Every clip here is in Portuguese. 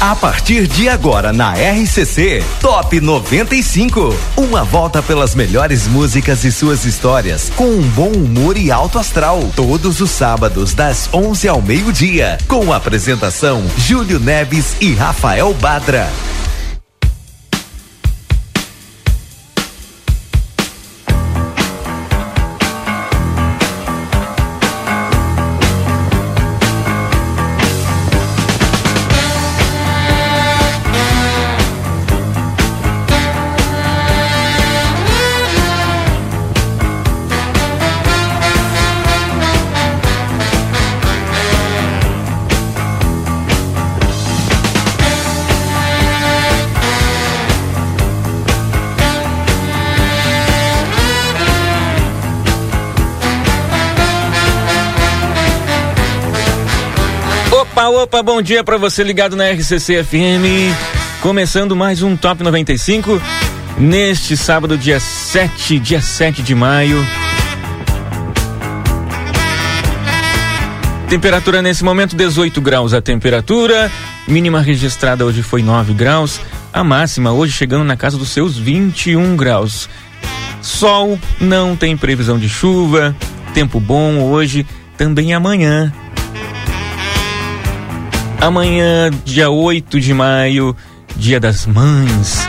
A partir de agora na RCC Top 95. Uma volta pelas melhores músicas e suas histórias com um bom humor e alto astral. Todos os sábados das 11 ao meio-dia. Com a apresentação Júlio Neves e Rafael Badra. Opa, bom dia para você ligado na RCC FM. Começando mais um Top 95 neste sábado, dia 7, dia 7 de maio. Temperatura nesse momento 18 graus a temperatura, mínima registrada hoje foi 9 graus, a máxima hoje chegando na casa dos seus 21 graus. Sol, não tem previsão de chuva, tempo bom hoje, também amanhã. Amanhã, dia 8 de maio, dia das mães.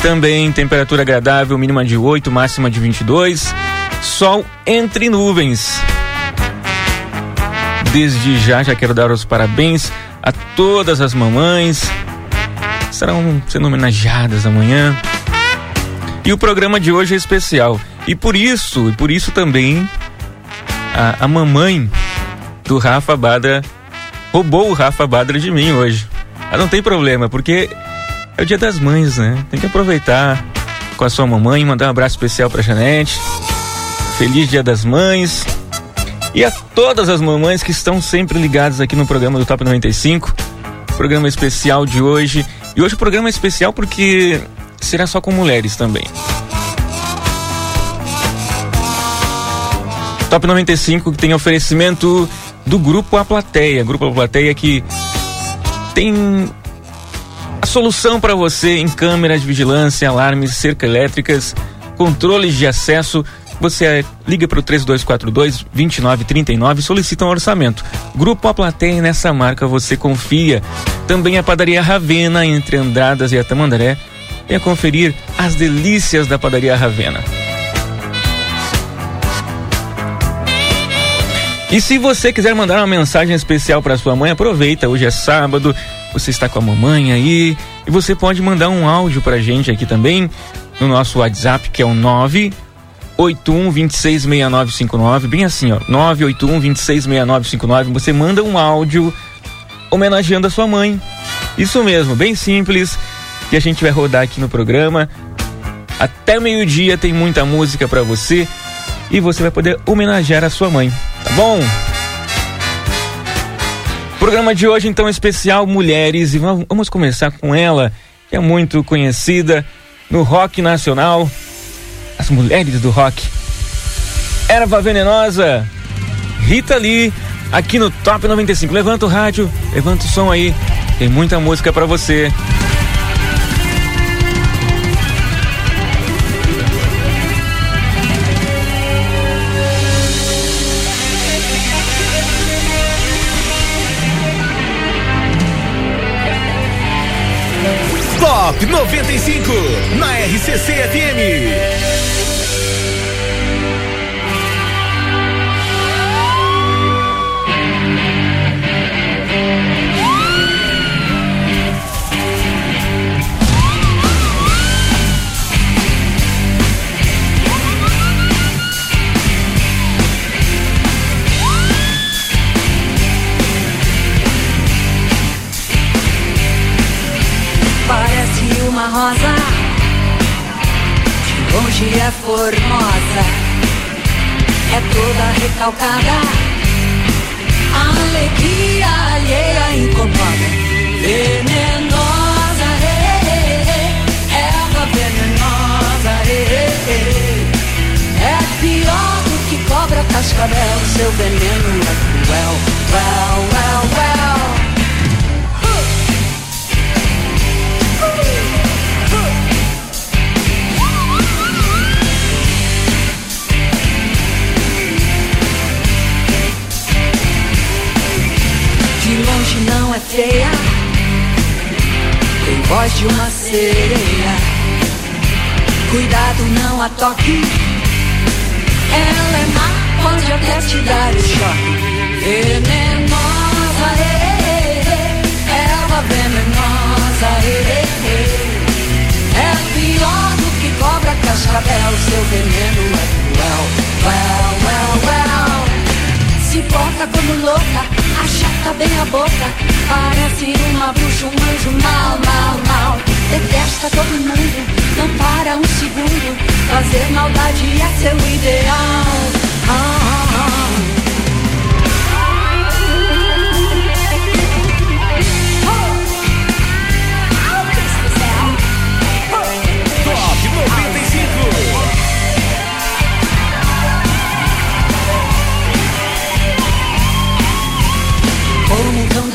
Também temperatura agradável, mínima de 8, máxima de 22. Sol entre nuvens. Desde já, já quero dar os parabéns a todas as mamães. Serão sendo homenageadas amanhã. E o programa de hoje é especial. E por isso, e por isso também, a, a mamãe do Rafa Badra roubou o Rafa Badra de mim hoje. Mas não tem problema, porque é o dia das mães, né? Tem que aproveitar com a sua mamãe, mandar um abraço especial pra Janete. Feliz Dia das Mães. E a todas as mamães que estão sempre ligadas aqui no programa do Top 95. Programa especial de hoje. E hoje o programa é especial porque será só com mulheres também. Top 95 que tem oferecimento do Grupo A Plateia. Grupo A Plateia que tem a solução para você em câmeras de vigilância, alarmes, cerca elétricas, controles de acesso. Você liga para o 3242 2939 e solicita um orçamento. Grupo A Plateia, nessa marca você confia. Também a padaria Ravena, entre Andradas e Atamandaré. Venha conferir as delícias da padaria Ravena. E se você quiser mandar uma mensagem especial para sua mãe, aproveita, hoje é sábado, você está com a mamãe aí, e você pode mandar um áudio pra gente aqui também no nosso WhatsApp, que é o 981 266959, bem assim, ó, 981 266959, você manda um áudio homenageando a sua mãe. Isso mesmo, bem simples, que a gente vai rodar aqui no programa. Até meio-dia tem muita música para você e você vai poder homenagear a sua mãe, bom? Programa de hoje então especial Mulheres e vamos começar com ela, que é muito conhecida no rock nacional, as mulheres do rock. Erva Venenosa, Rita Lee, aqui no Top 95. Levanta o rádio, levanta o som aí, tem muita música para você. Top 95 na RCC FM. Longe é formosa É toda recalcada. A alegria alheia incomoda Venenosa, é, é, erva venenosa, é pior do que cobra cascavel Seu veneno é cruel, well, areia, tem voz de uma sereia. Cuidado, não a toque. Ela é má, pode até te dar o choque. Venenosa, é, erva venenosa, é pior do que cobra cascavel. Seu veneno é cruel. Well, well, well. Se porta como louca, achata bem a boca. Parece uma bruxa, um anjo mal, mal, mal. Detesta todo mundo, não para um segundo. Fazer maldade é seu ideal. Ah, ah, ah.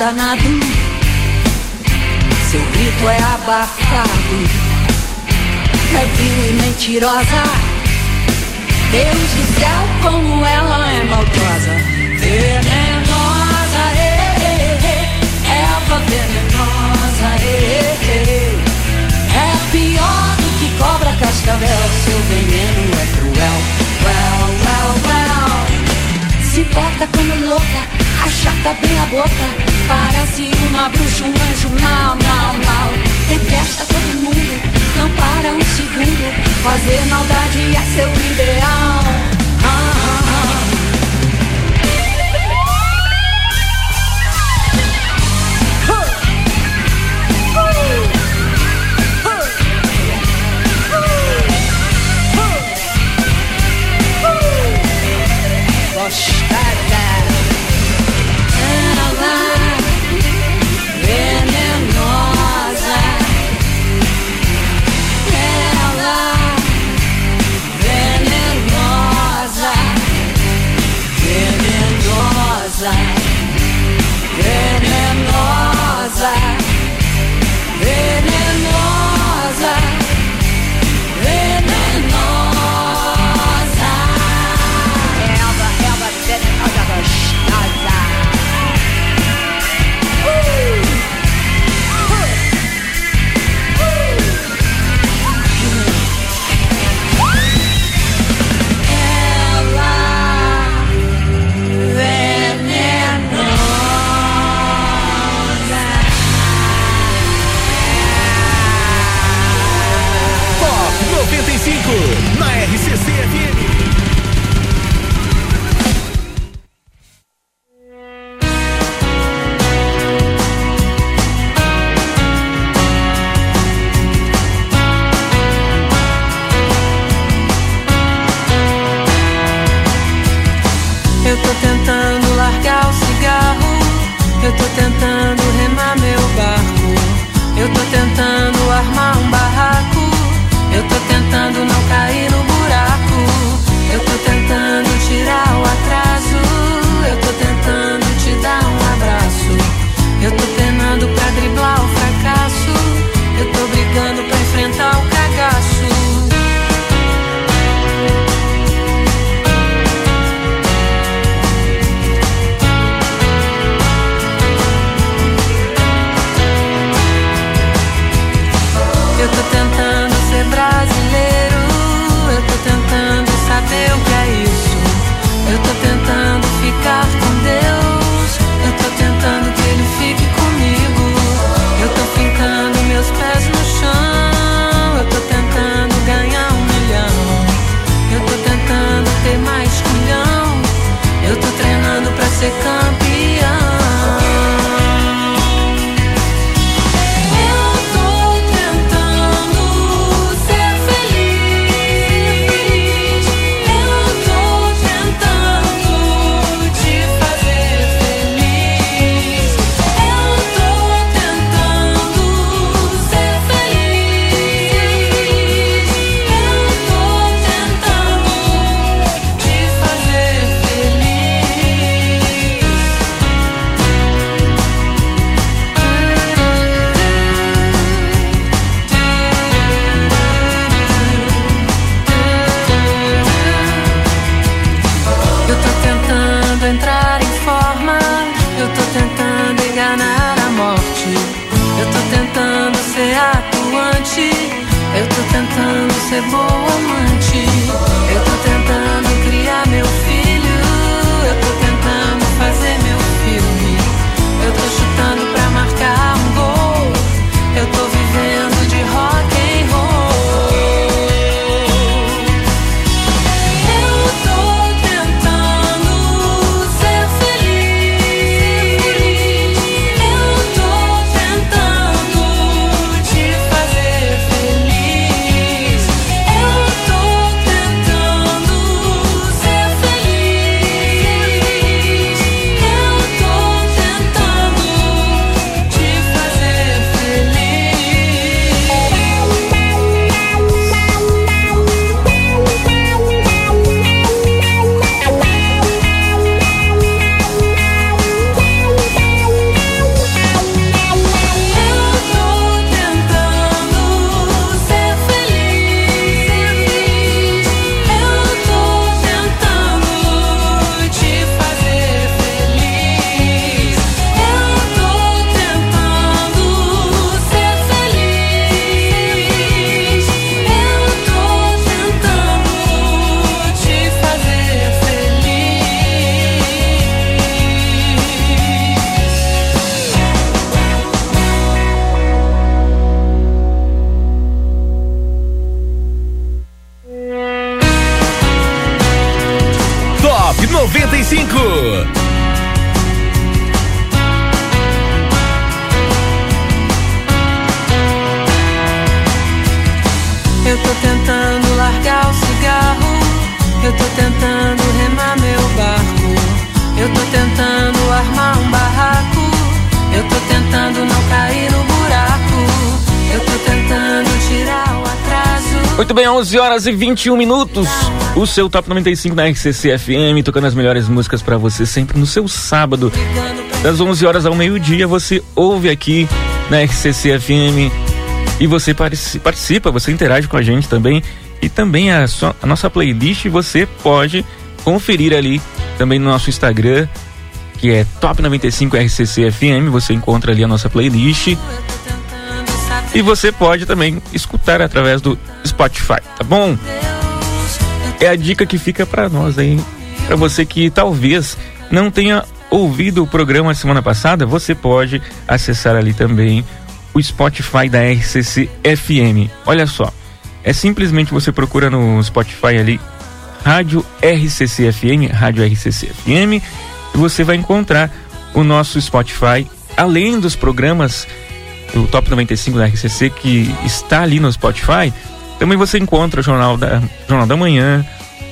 Danado, seu grito é abafado, é vil e mentirosa. Deus do céu, como ela é maldosa, venenosa, eh, eh, eh, erva venenosa, eh, eh, é pior do que cobra cascavel, seu veneno é cruel, well, well, well, se porta como louca Achata bem a boca, parece uma bruxa, um anjo mal, mal, mal. Detesta todo mundo, não para um segundo. Fazer maldade é seu ideal. Venenosa. Horas e 21 minutos. O seu Top 95 na RCC FM, tocando as melhores músicas para você sempre no seu sábado. Das 11 horas ao meio-dia, você ouve aqui na RCC FM e você participa, você interage com a gente também. E também a, sua, a nossa playlist você pode conferir ali também no nosso Instagram, que é Top 95 RCC FM. Você encontra ali a nossa playlist. E você pode também escutar através do Spotify, tá bom? É a dica que fica para nós aí, para você que talvez não tenha ouvido o programa semana passada, você pode acessar ali também o Spotify da RCC FM. Olha só, é simplesmente você procura no Spotify ali Rádio RCC FM, Rádio RCC FM, e você vai encontrar o nosso Spotify, além dos programas o Top 95 da RCC, que está ali no Spotify, também você encontra o Jornal da, Jornal da Manhã,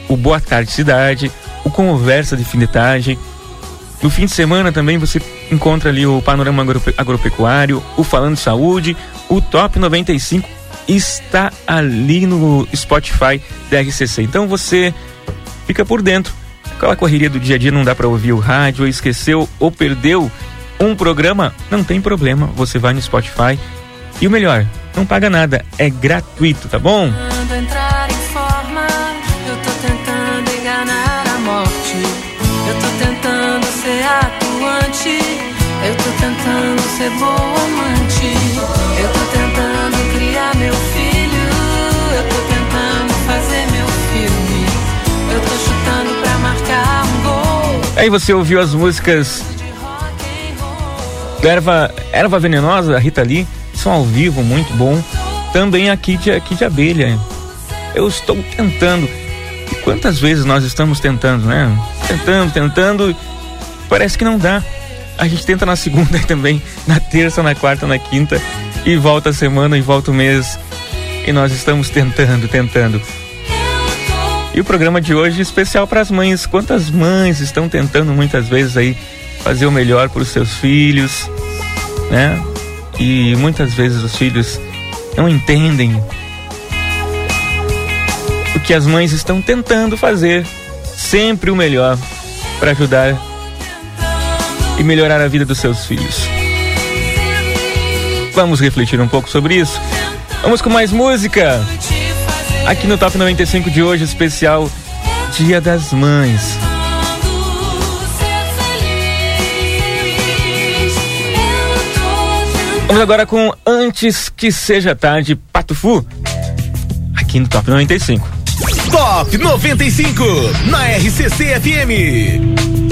o Boa Tarde Cidade, o Conversa de Fim de Tarde. No fim de semana também você encontra ali o Panorama Agropecuário, o Falando Saúde, o Top 95 está ali no Spotify da RCC. Então você fica por dentro. Aquela correria do dia a dia não dá para ouvir o rádio, esqueceu ou perdeu um programa, não tem problema, você vai no Spotify. E o melhor, não paga nada, é gratuito, tá bom? entrar em forma, eu tô tentando enganar a morte. Eu tô tentando ser atuante, eu tô tentando ser boa amante. Eu tô tentando criar meu filho, eu tô tentando fazer meu filme. Eu tô chutando pra marcar um gol. Aí você ouviu as músicas Erva, Erva Venenosa, Rita Lee, são ao vivo, muito bom. Também a Kid, a Kid Abelha. Eu estou tentando. E quantas vezes nós estamos tentando, né? Tentando, tentando. Parece que não dá. A gente tenta na segunda também, na terça, na quarta, na quinta. E volta a semana e volta o mês. E nós estamos tentando, tentando. E o programa de hoje é especial para as mães. Quantas mães estão tentando muitas vezes aí fazer o melhor para os seus filhos, né? E muitas vezes os filhos não entendem o que as mães estão tentando fazer, sempre o melhor para ajudar e melhorar a vida dos seus filhos. Vamos refletir um pouco sobre isso? Vamos com mais música. Aqui no Top 95 de hoje, especial Dia das Mães. Vamos agora com Antes que Seja Tarde, Pato Fu, aqui no Top 95. Top 95, na RCC FM.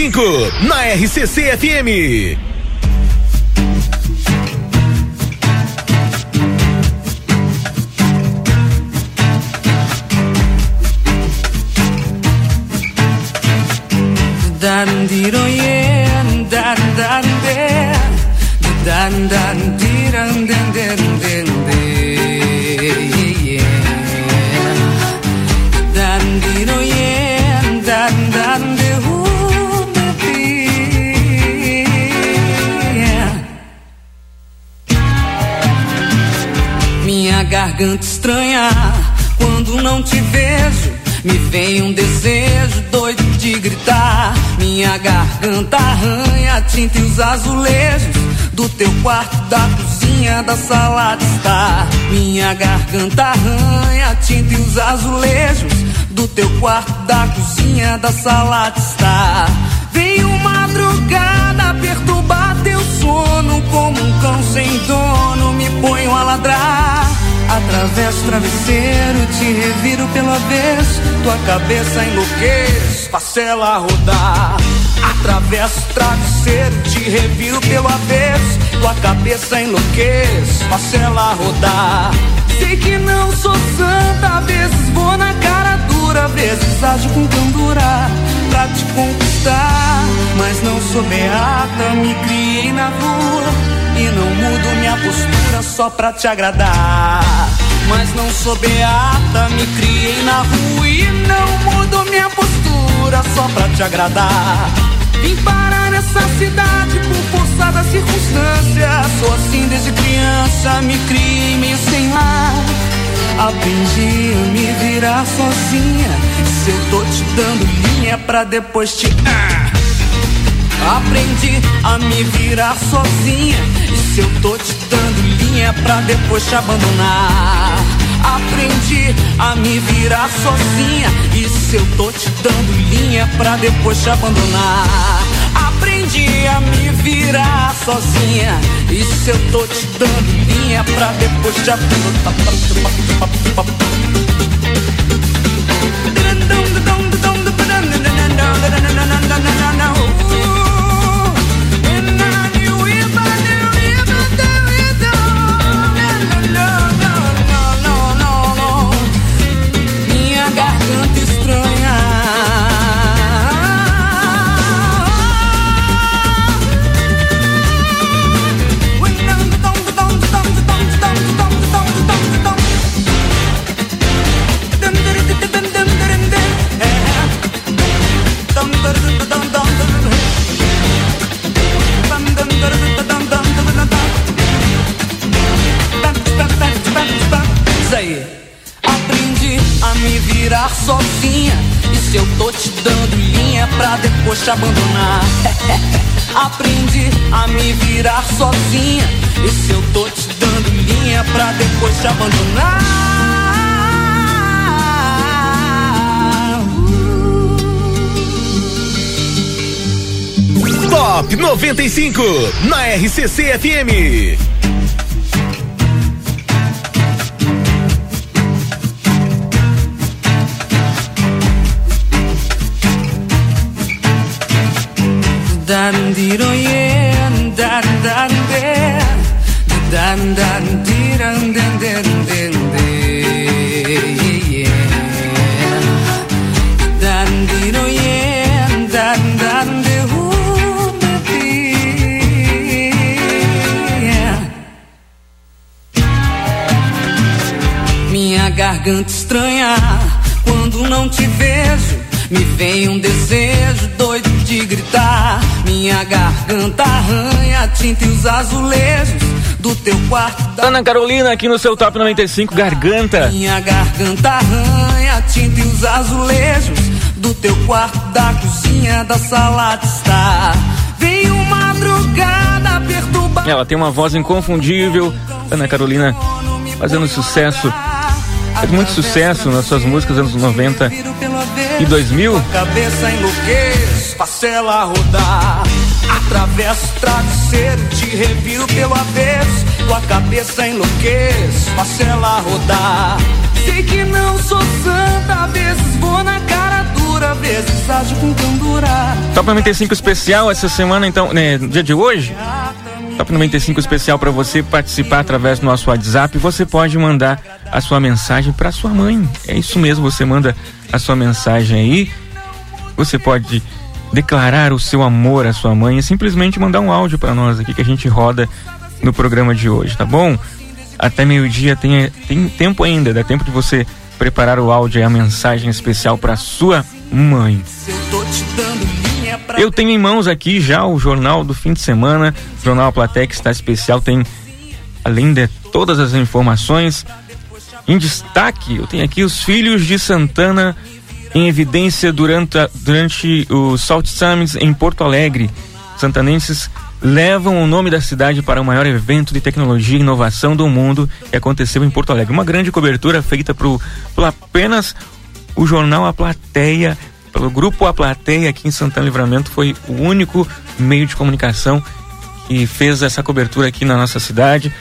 95 na RCC FM. Dan diro yeah, dan dan de, dan dan den den den de, garganta estranha quando não te vejo. Me vem um desejo doido de gritar. Minha garganta arranha tinta e os azulejos do teu quarto, da cozinha, da sala de estar. Minha garganta arranha tinta e os azulejos do teu quarto, da cozinha, da sala de estar. Atravesso travesseiro, te reviro pelo avesso, tua cabeça enlouqueço, faço ela rodar. Atravesso travesseiro, te reviro pelo avesso, tua cabeça enlouqueço, faço ela rodar. Sei que não sou santa, vezes vou na cara dura, vezes ajo com candura pra te conquistar. Mas não sou beata, me criei na rua e não mudo minha postura só pra te agradar. Mas não sou beata, me criei na rua e não mudo minha postura só pra te agradar. Vim parar nessa cidade por força das circunstâncias. Sou assim desde criança, me criei meio sem lar. Aprendi a me virar sozinha. Se eu tô te dando linha pra depois te. Ah. Aprendi a me virar sozinha. E se eu tô te dando linha pra depois te abandonar? Aprendi a me virar sozinha. E se eu tô te dando linha pra depois te abandonar? Aprendi a me virar sozinha. E se eu tô te dando linha pra depois te abandonar? Sozinha. E se eu tô te dando linha pra depois te abandonar? Aprendi a me virar sozinha. E se eu tô te dando linha pra depois te abandonar? Top 95 na RCC FM. Dan diro yeah, dan dan dan dan diran garganta estranha quando não te vejo. Me vem um desejo doido de gritar. Minha garganta arranha tinta e os azulejos do teu quarto. Da Ana Carolina aqui no seu Top 95 Garganta. minha garganta arranha tinta e os azulejos do teu quarto, da cozinha, da sala de estar. Veio madrugada perturbar. Ela tem uma voz inconfundível. Ana Carolina fazendo sucesso. Fez muito sucesso nas suas músicas anos 90 e 2000. Cabeça enlouqueço, faço ela rodar. Atravesso o travesseiro, te reviro pelo avesso. Tua cabeça enlouqueço, faço ela rodar. Sei que não sou santa, às vezes vou na cara dura. vezes age com candura. Top 95 especial essa semana, então, né, dia de hoje. Top 95 especial para você participar através do nosso WhatsApp. Você pode mandar a sua mensagem para sua mãe. É isso mesmo, você manda a sua mensagem aí. Você pode declarar o seu amor à sua mãe e simplesmente mandar um áudio para nós aqui que a gente roda no programa de hoje, tá bom? Até meio-dia tem, tem tempo ainda, dá tempo de você preparar o áudio e a mensagem especial para sua mãe. Eu tenho em mãos aqui já o jornal do fim de semana, o jornal que está especial, tem além de todas as informações em destaque, eu tenho aqui os filhos de Santana em evidência durante, durante o Salt Summits em Porto Alegre. Santanenses levam o nome da cidade para o maior evento de tecnologia e inovação do mundo que aconteceu em Porto Alegre. Uma grande cobertura feita por apenas o jornal A Plateia, pelo grupo A Plateia aqui em Santana Livramento, foi o único meio de comunicação que fez essa cobertura aqui na nossa cidade,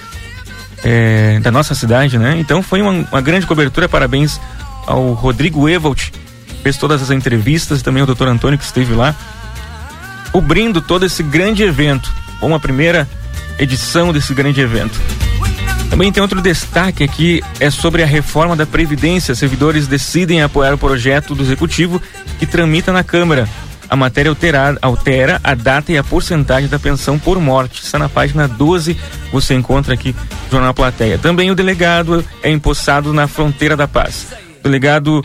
é, da nossa cidade, né? Então foi uma, uma grande cobertura, parabéns ao Rodrigo Evolt, fez todas as entrevistas, também o doutor Antônio que esteve lá cobrindo todo esse grande evento, ou uma primeira edição desse grande evento. Também tem outro destaque aqui, é sobre a reforma da Previdência. Servidores decidem apoiar o projeto do Executivo que tramita na Câmara. A matéria altera, altera a data e a porcentagem da pensão por morte. Está na página 12, você encontra aqui no Jornal Plateia. Também o delegado é empossado na fronteira da paz. O delegado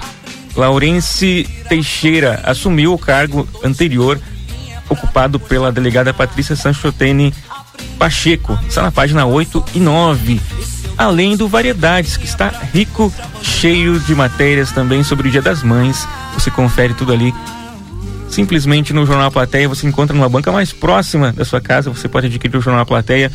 Laurence Teixeira assumiu o cargo anterior ocupado pela delegada Patrícia Sanchotene Pacheco. Está na página 8 e 9. Além do Variedades, que está rico, cheio de matérias também sobre o Dia das Mães. Você confere tudo ali. Simplesmente no Jornal Plateia você encontra numa banca mais próxima da sua casa. Você pode adquirir o Jornal Plateia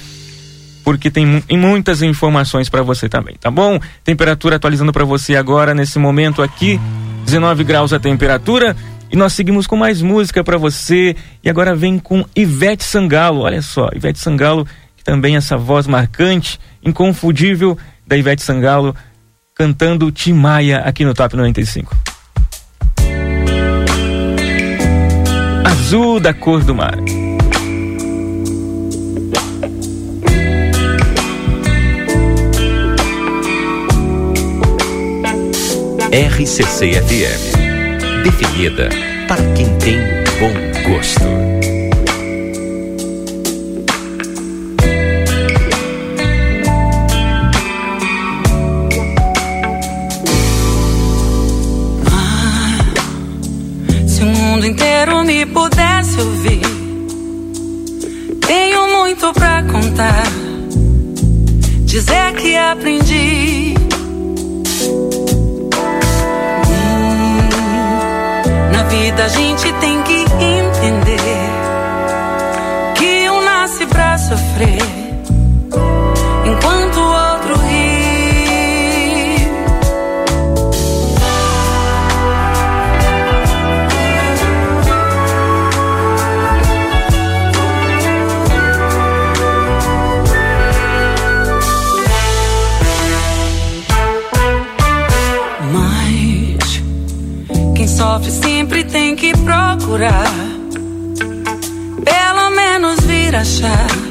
porque tem muitas informações para você também, tá bom? Temperatura atualizando para você agora nesse momento aqui, 19 graus a temperatura. E nós seguimos com mais música para você. E agora vem com Ivete Sangalo. Olha só, Ivete Sangalo, que também essa voz marcante, inconfundível da Ivete Sangalo, cantando Timaya aqui no Top 95. Azul da cor do mar. RCC FM definida para quem tem bom gosto. Mundo inteiro me pudesse ouvir, tenho muito pra contar. Dizer que aprendi vida a gente tem que entender que um nasce pra sofrer. Procurar, pelo menos vir achar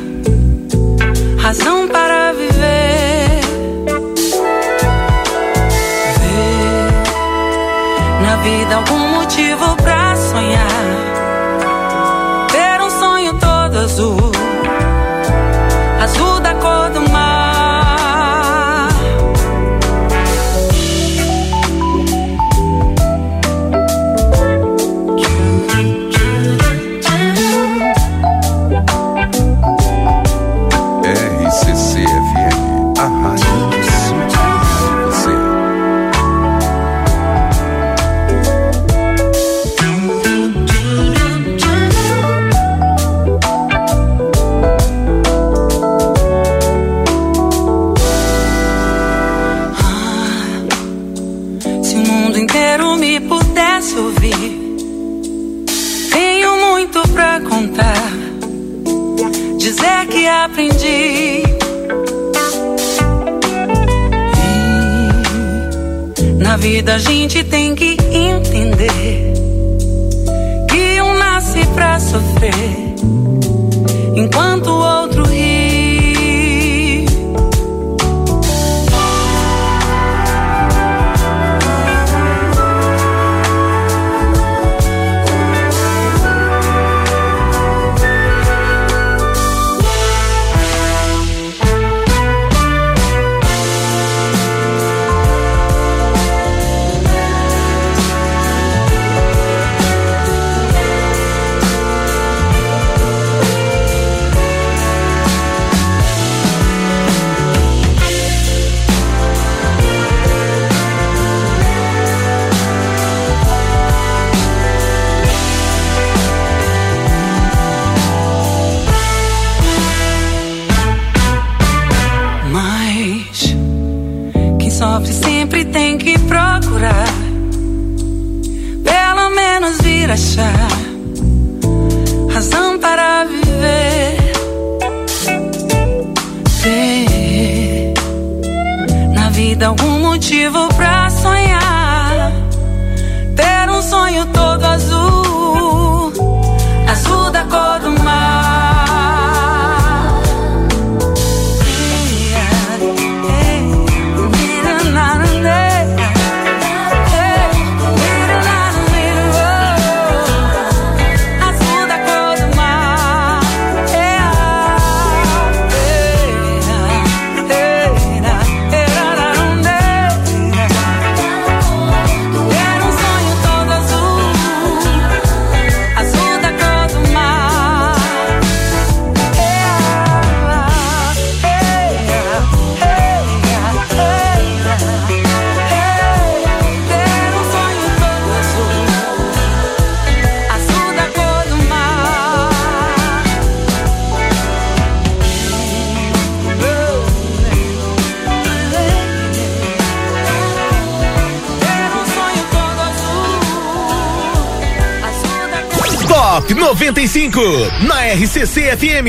95 na RCC FM.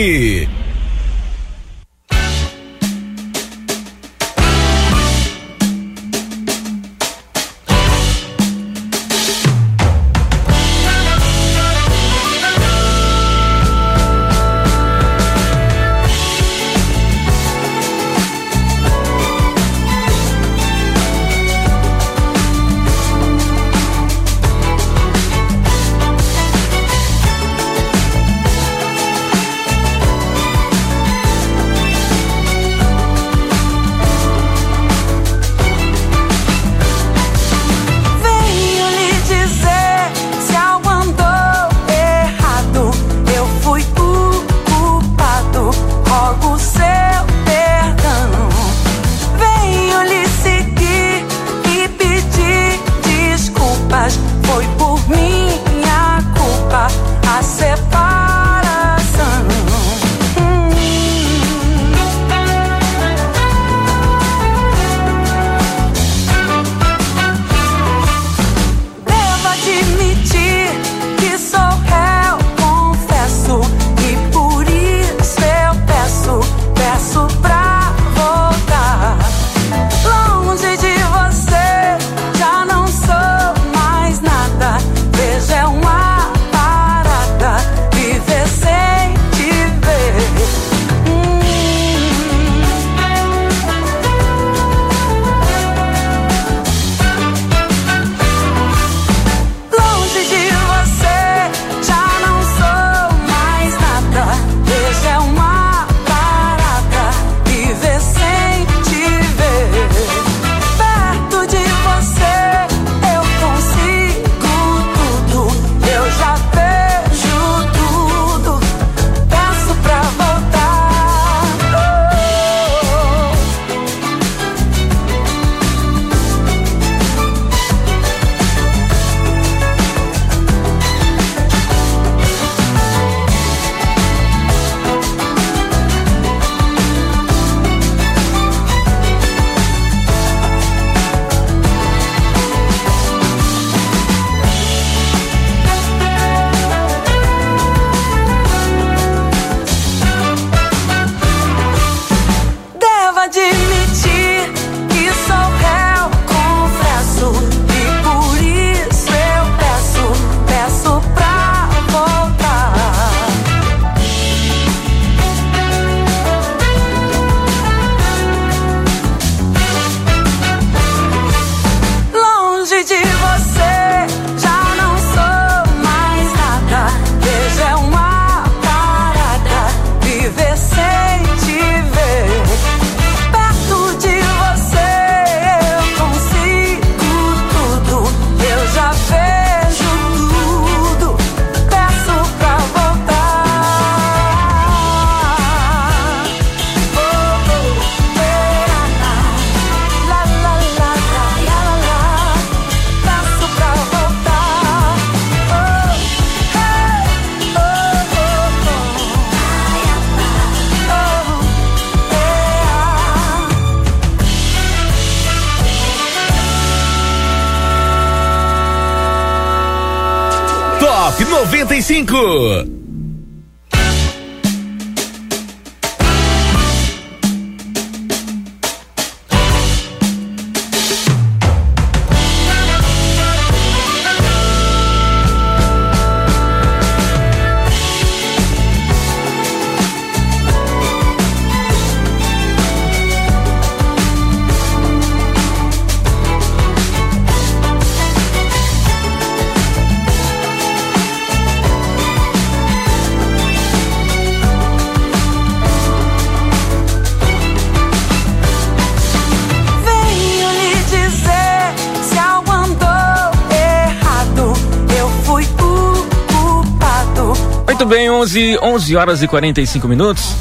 Bem, 11, 11 horas e 45 minutos.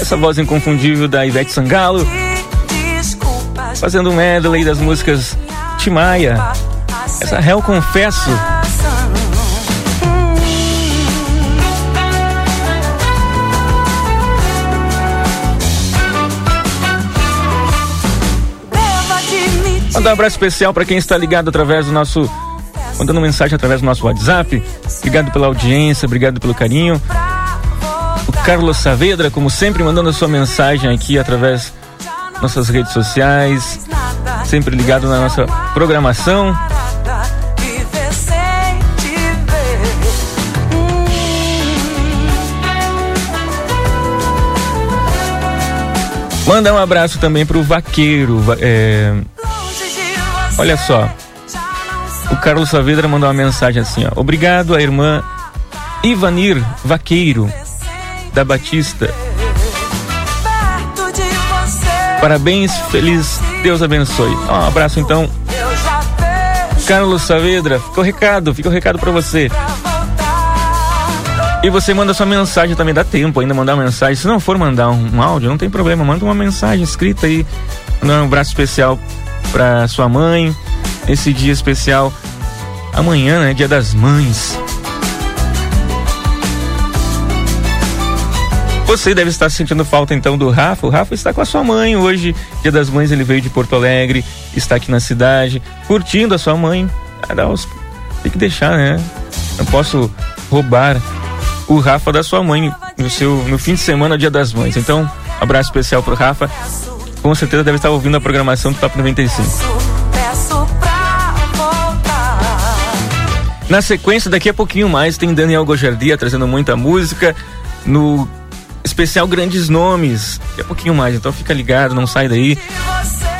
Essa voz inconfundível da Ivete Sangalo. Fazendo um medley das músicas Timaya. Essa Réu Confesso. Mandar um abraço especial para quem está ligado através do nosso mandando mensagem através do nosso WhatsApp. Obrigado pela audiência, obrigado pelo carinho. O Carlos Saavedra, como sempre, mandando a sua mensagem aqui através das nossas redes sociais, sempre ligado na nossa programação. Manda um abraço também para o vaqueiro. É... Olha só, o Carlos Saavedra mandou uma mensagem assim, ó. Obrigado à irmã Ivanir Vaqueiro, da Batista. Parabéns, feliz, Deus abençoe. Um abraço então. Carlos Saavedra, fica o recado, fica o recado para você. E você manda sua mensagem também, dá tempo ainda mandar uma mensagem. Se não for mandar um, um áudio, não tem problema, manda uma mensagem escrita aí. Um abraço especial para sua mãe, esse dia especial. Amanhã, né? Dia das Mães. Você deve estar sentindo falta então do Rafa. O Rafa está com a sua mãe hoje. Dia das Mães ele veio de Porto Alegre, está aqui na cidade, curtindo a sua mãe. Tem que deixar, né? Não posso roubar o Rafa da sua mãe no seu no fim de semana, Dia das Mães. Então, abraço especial pro Rafa. Com certeza deve estar ouvindo a programação do Top 95. Na sequência, daqui a pouquinho mais, tem Daniel Gojardia trazendo muita música no especial Grandes Nomes. Daqui a pouquinho mais, então fica ligado, não sai daí.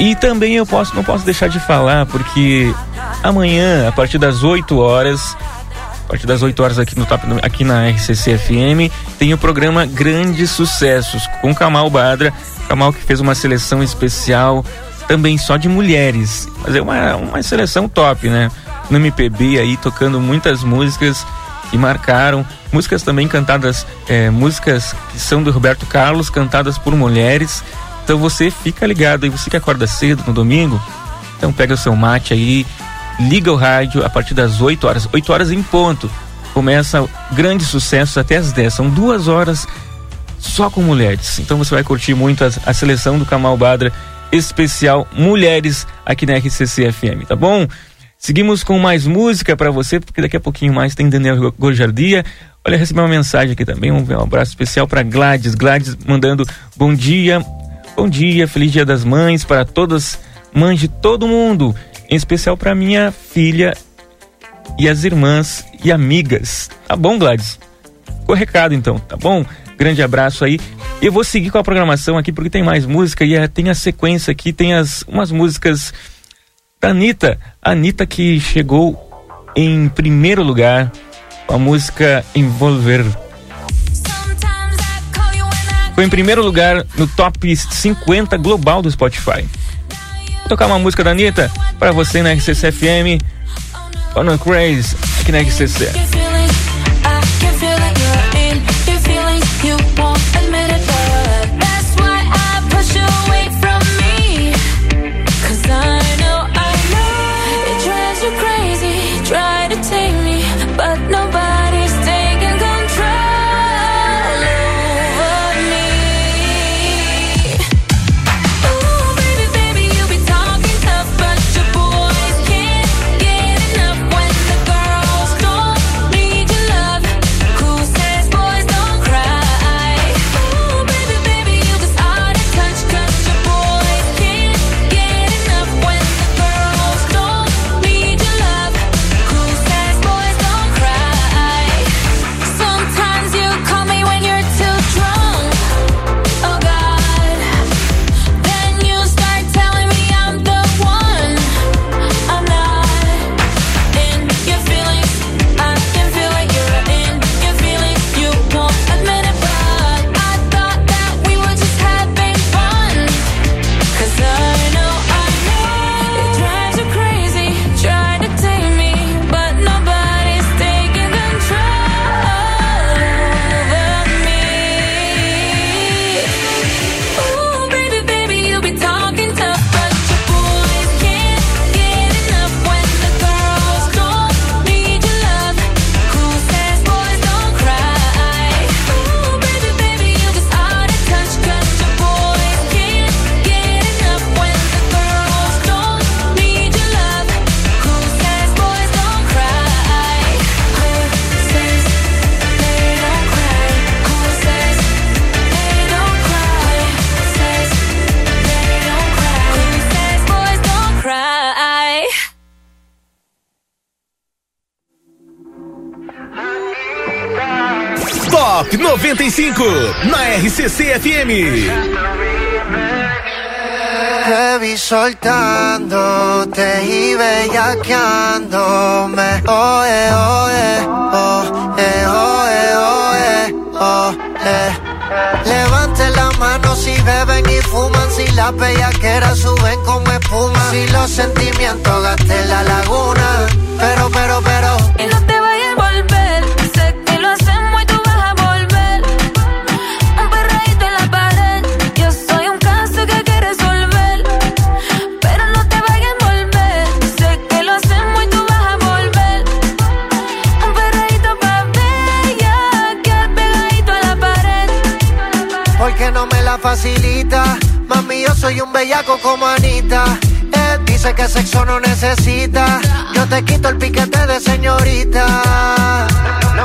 E também eu posso, não posso deixar de falar, porque amanhã, a partir das 8 horas, a partir das 8 horas aqui no top, aqui na RCC FM, tem o programa Grandes Sucessos com Kamal Badra, Kamal que fez uma seleção especial também só de mulheres, mas é uma, uma seleção top, né? No MPB aí, tocando muitas músicas que marcaram. Músicas também cantadas, é, músicas que são do Roberto Carlos, cantadas por mulheres. Então você fica ligado aí, você que acorda cedo no domingo, então pega o seu mate aí, liga o rádio a partir das 8 horas, 8 horas em ponto. Começa grandes sucessos até as 10. São duas horas só com mulheres. Então você vai curtir muito a, a seleção do Kamal Badra especial Mulheres aqui na RCC FM, tá bom? Seguimos com mais música para você, porque daqui a pouquinho mais tem Daniel Gorjardia. Olha, recebi uma mensagem aqui também, um, abraço especial para Gladys. Gladys mandando bom dia, bom dia, feliz dia das mães para todas, mães de todo mundo, em especial para minha filha e as irmãs e amigas. Tá bom, Gladys? Ficou recado então, tá bom? Grande abraço aí. Eu vou seguir com a programação aqui porque tem mais música e é, tem a sequência aqui, tem as umas músicas da Anitta. A Anitta que chegou em primeiro lugar com a música Envolver. Foi em primeiro lugar no top 50 global do Spotify. Vou tocar uma música da Anitta para você na RCC FM. Crazy, aqui na RCC. 95, na RCC FM. Te vi soltándote y bellaqueándome. Oye, oye, oh, eh, oye, oye, oh, eh. Levante la mano si beben y fuman, si las bellaqueras suben como espuma, si los sentimientos gasten la laguna. Pero, pero, pero. Facilita. Mami, yo soy un bellaco como Anita. Él dice que sexo no necesita. Yo te quito el piquete de señorita.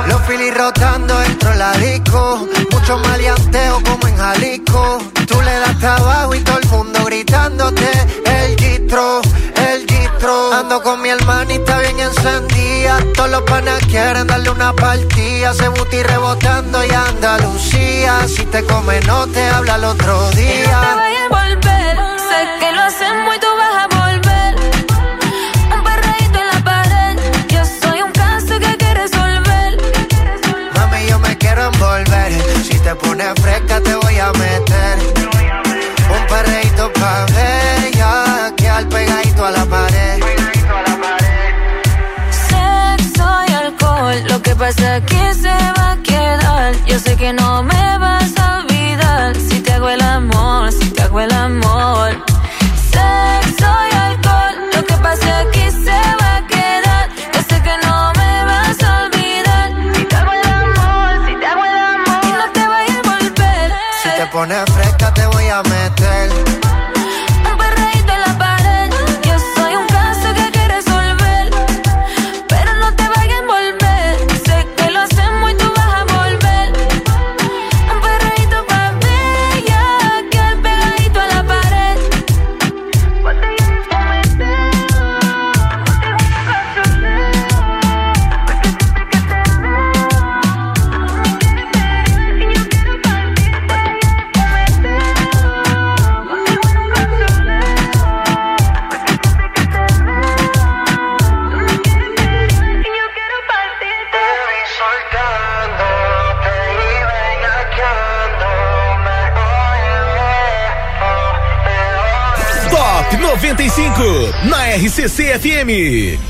Los filis rotando dentro de la disco. Mucho maleanteo como en Jalisco. Tú le das trabajo y todo el mundo gritándote. El gistro, el gistro. Ando con mi hermanita bien encendida. Todos los panas quieren darle una partida. Se buti rebotando y Andalucía. Si te come, no te habla el otro No te día. vayas a volver, sé que lo hacemos y tú vas a volver. Un perreíto en la pared, yo soy un caso que que resolver. Mami, yo me quiero envolver. Si te pones fresca, te voy a meter. Perreíto pa' bella. Que al pegadito a la pared. Sexo y alcohol, lo que pasa aquí se va a quedar. Yo sé que no me vas a olvidar si te hago el amor, si te hago el amor. Sexo y alcohol, lo que pasa aquí se va a quedar. Yo sé que no me vas a olvidar si te hago el amor, si te hago el amor. Y no te vayas a volver. Si te pones fresca, te voy FM.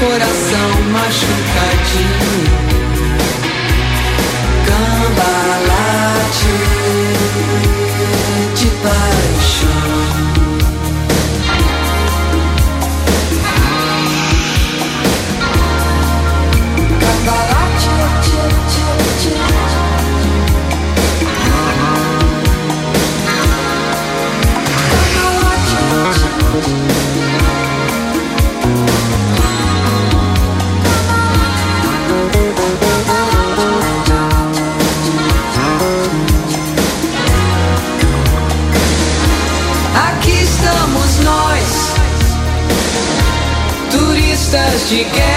Coração machucadinho. te quero.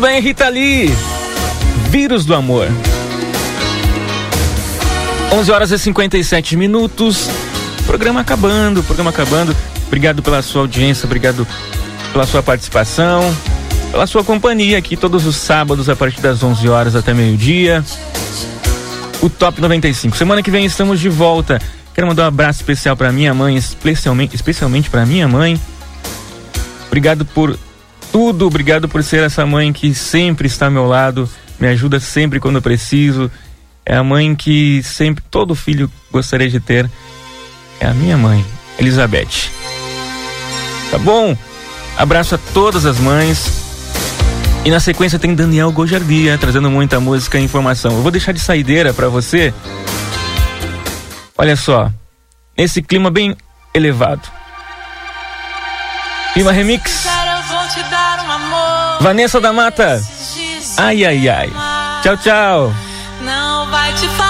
Muito bem, Rita Lee. Vírus do amor. 11 horas e 57 minutos. Programa acabando, programa acabando. Obrigado pela sua audiência, obrigado pela sua participação, pela sua companhia aqui todos os sábados a partir das 11 horas até meio-dia. O Top 95. Semana que vem estamos de volta. Quero mandar um abraço especial para minha mãe, especialmente, especialmente para minha mãe. Obrigado por tudo, obrigado por ser essa mãe que sempre está ao meu lado, me ajuda sempre quando eu preciso. É a mãe que sempre todo filho gostaria de ter. É a minha mãe, Elizabeth. Tá bom? Abraço a todas as mães. E na sequência tem Daniel Gojardia trazendo muita música e informação. Eu vou deixar de saideira para você. Olha só, nesse clima bem elevado. Clima Remix. Vanessa da Mata. Ai, ai, ai. Tchau, tchau. Não vai te faltar